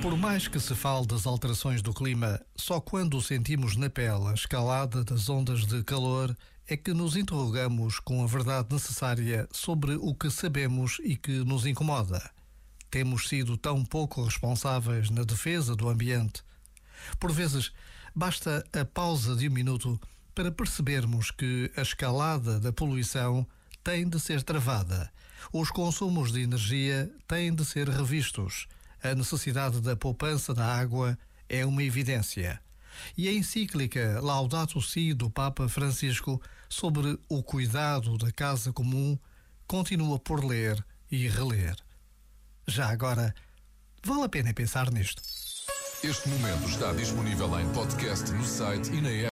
Por mais que se fale das alterações do clima, só quando sentimos na pele a escalada das ondas de calor é que nos interrogamos com a verdade necessária sobre o que sabemos e que nos incomoda. Temos sido tão pouco responsáveis na defesa do ambiente. Por vezes, basta a pausa de um minuto para percebermos que a escalada da poluição tem de ser travada, os consumos de energia têm de ser revistos a necessidade da poupança da água é uma evidência. E a encíclica Laudato Si do Papa Francisco sobre o cuidado da casa comum continua por ler e reler. Já agora, vale a pena pensar nisto. Este momento está disponível em podcast no site e na app.